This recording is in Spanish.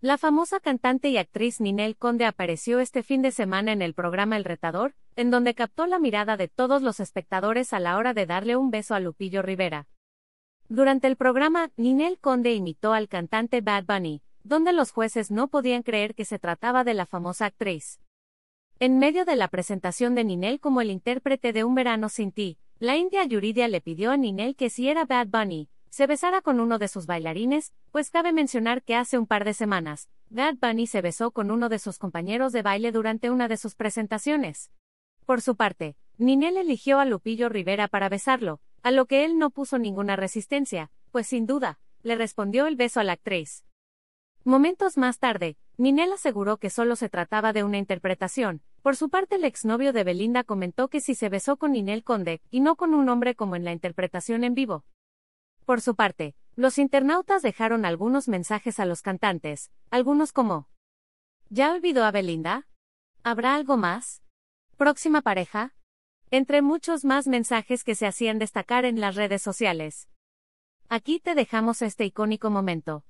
La famosa cantante y actriz Ninel Conde apareció este fin de semana en el programa El Retador, en donde captó la mirada de todos los espectadores a la hora de darle un beso a Lupillo Rivera. Durante el programa, Ninel Conde imitó al cantante Bad Bunny, donde los jueces no podían creer que se trataba de la famosa actriz. En medio de la presentación de Ninel como el intérprete de Un Verano Sin Ti, la India Yuridia le pidió a Ninel que si era Bad Bunny, se besara con uno de sus bailarines, pues cabe mencionar que hace un par de semanas, Bad Bunny se besó con uno de sus compañeros de baile durante una de sus presentaciones. Por su parte, Ninel eligió a Lupillo Rivera para besarlo, a lo que él no puso ninguna resistencia, pues sin duda, le respondió el beso a la actriz. Momentos más tarde, Ninel aseguró que solo se trataba de una interpretación. Por su parte, el exnovio de Belinda comentó que si se besó con Ninel Conde, y no con un hombre como en la interpretación en vivo, por su parte, los internautas dejaron algunos mensajes a los cantantes, algunos como ¿Ya olvidó a Belinda? ¿Habrá algo más? ¿Próxima pareja? Entre muchos más mensajes que se hacían destacar en las redes sociales. Aquí te dejamos este icónico momento.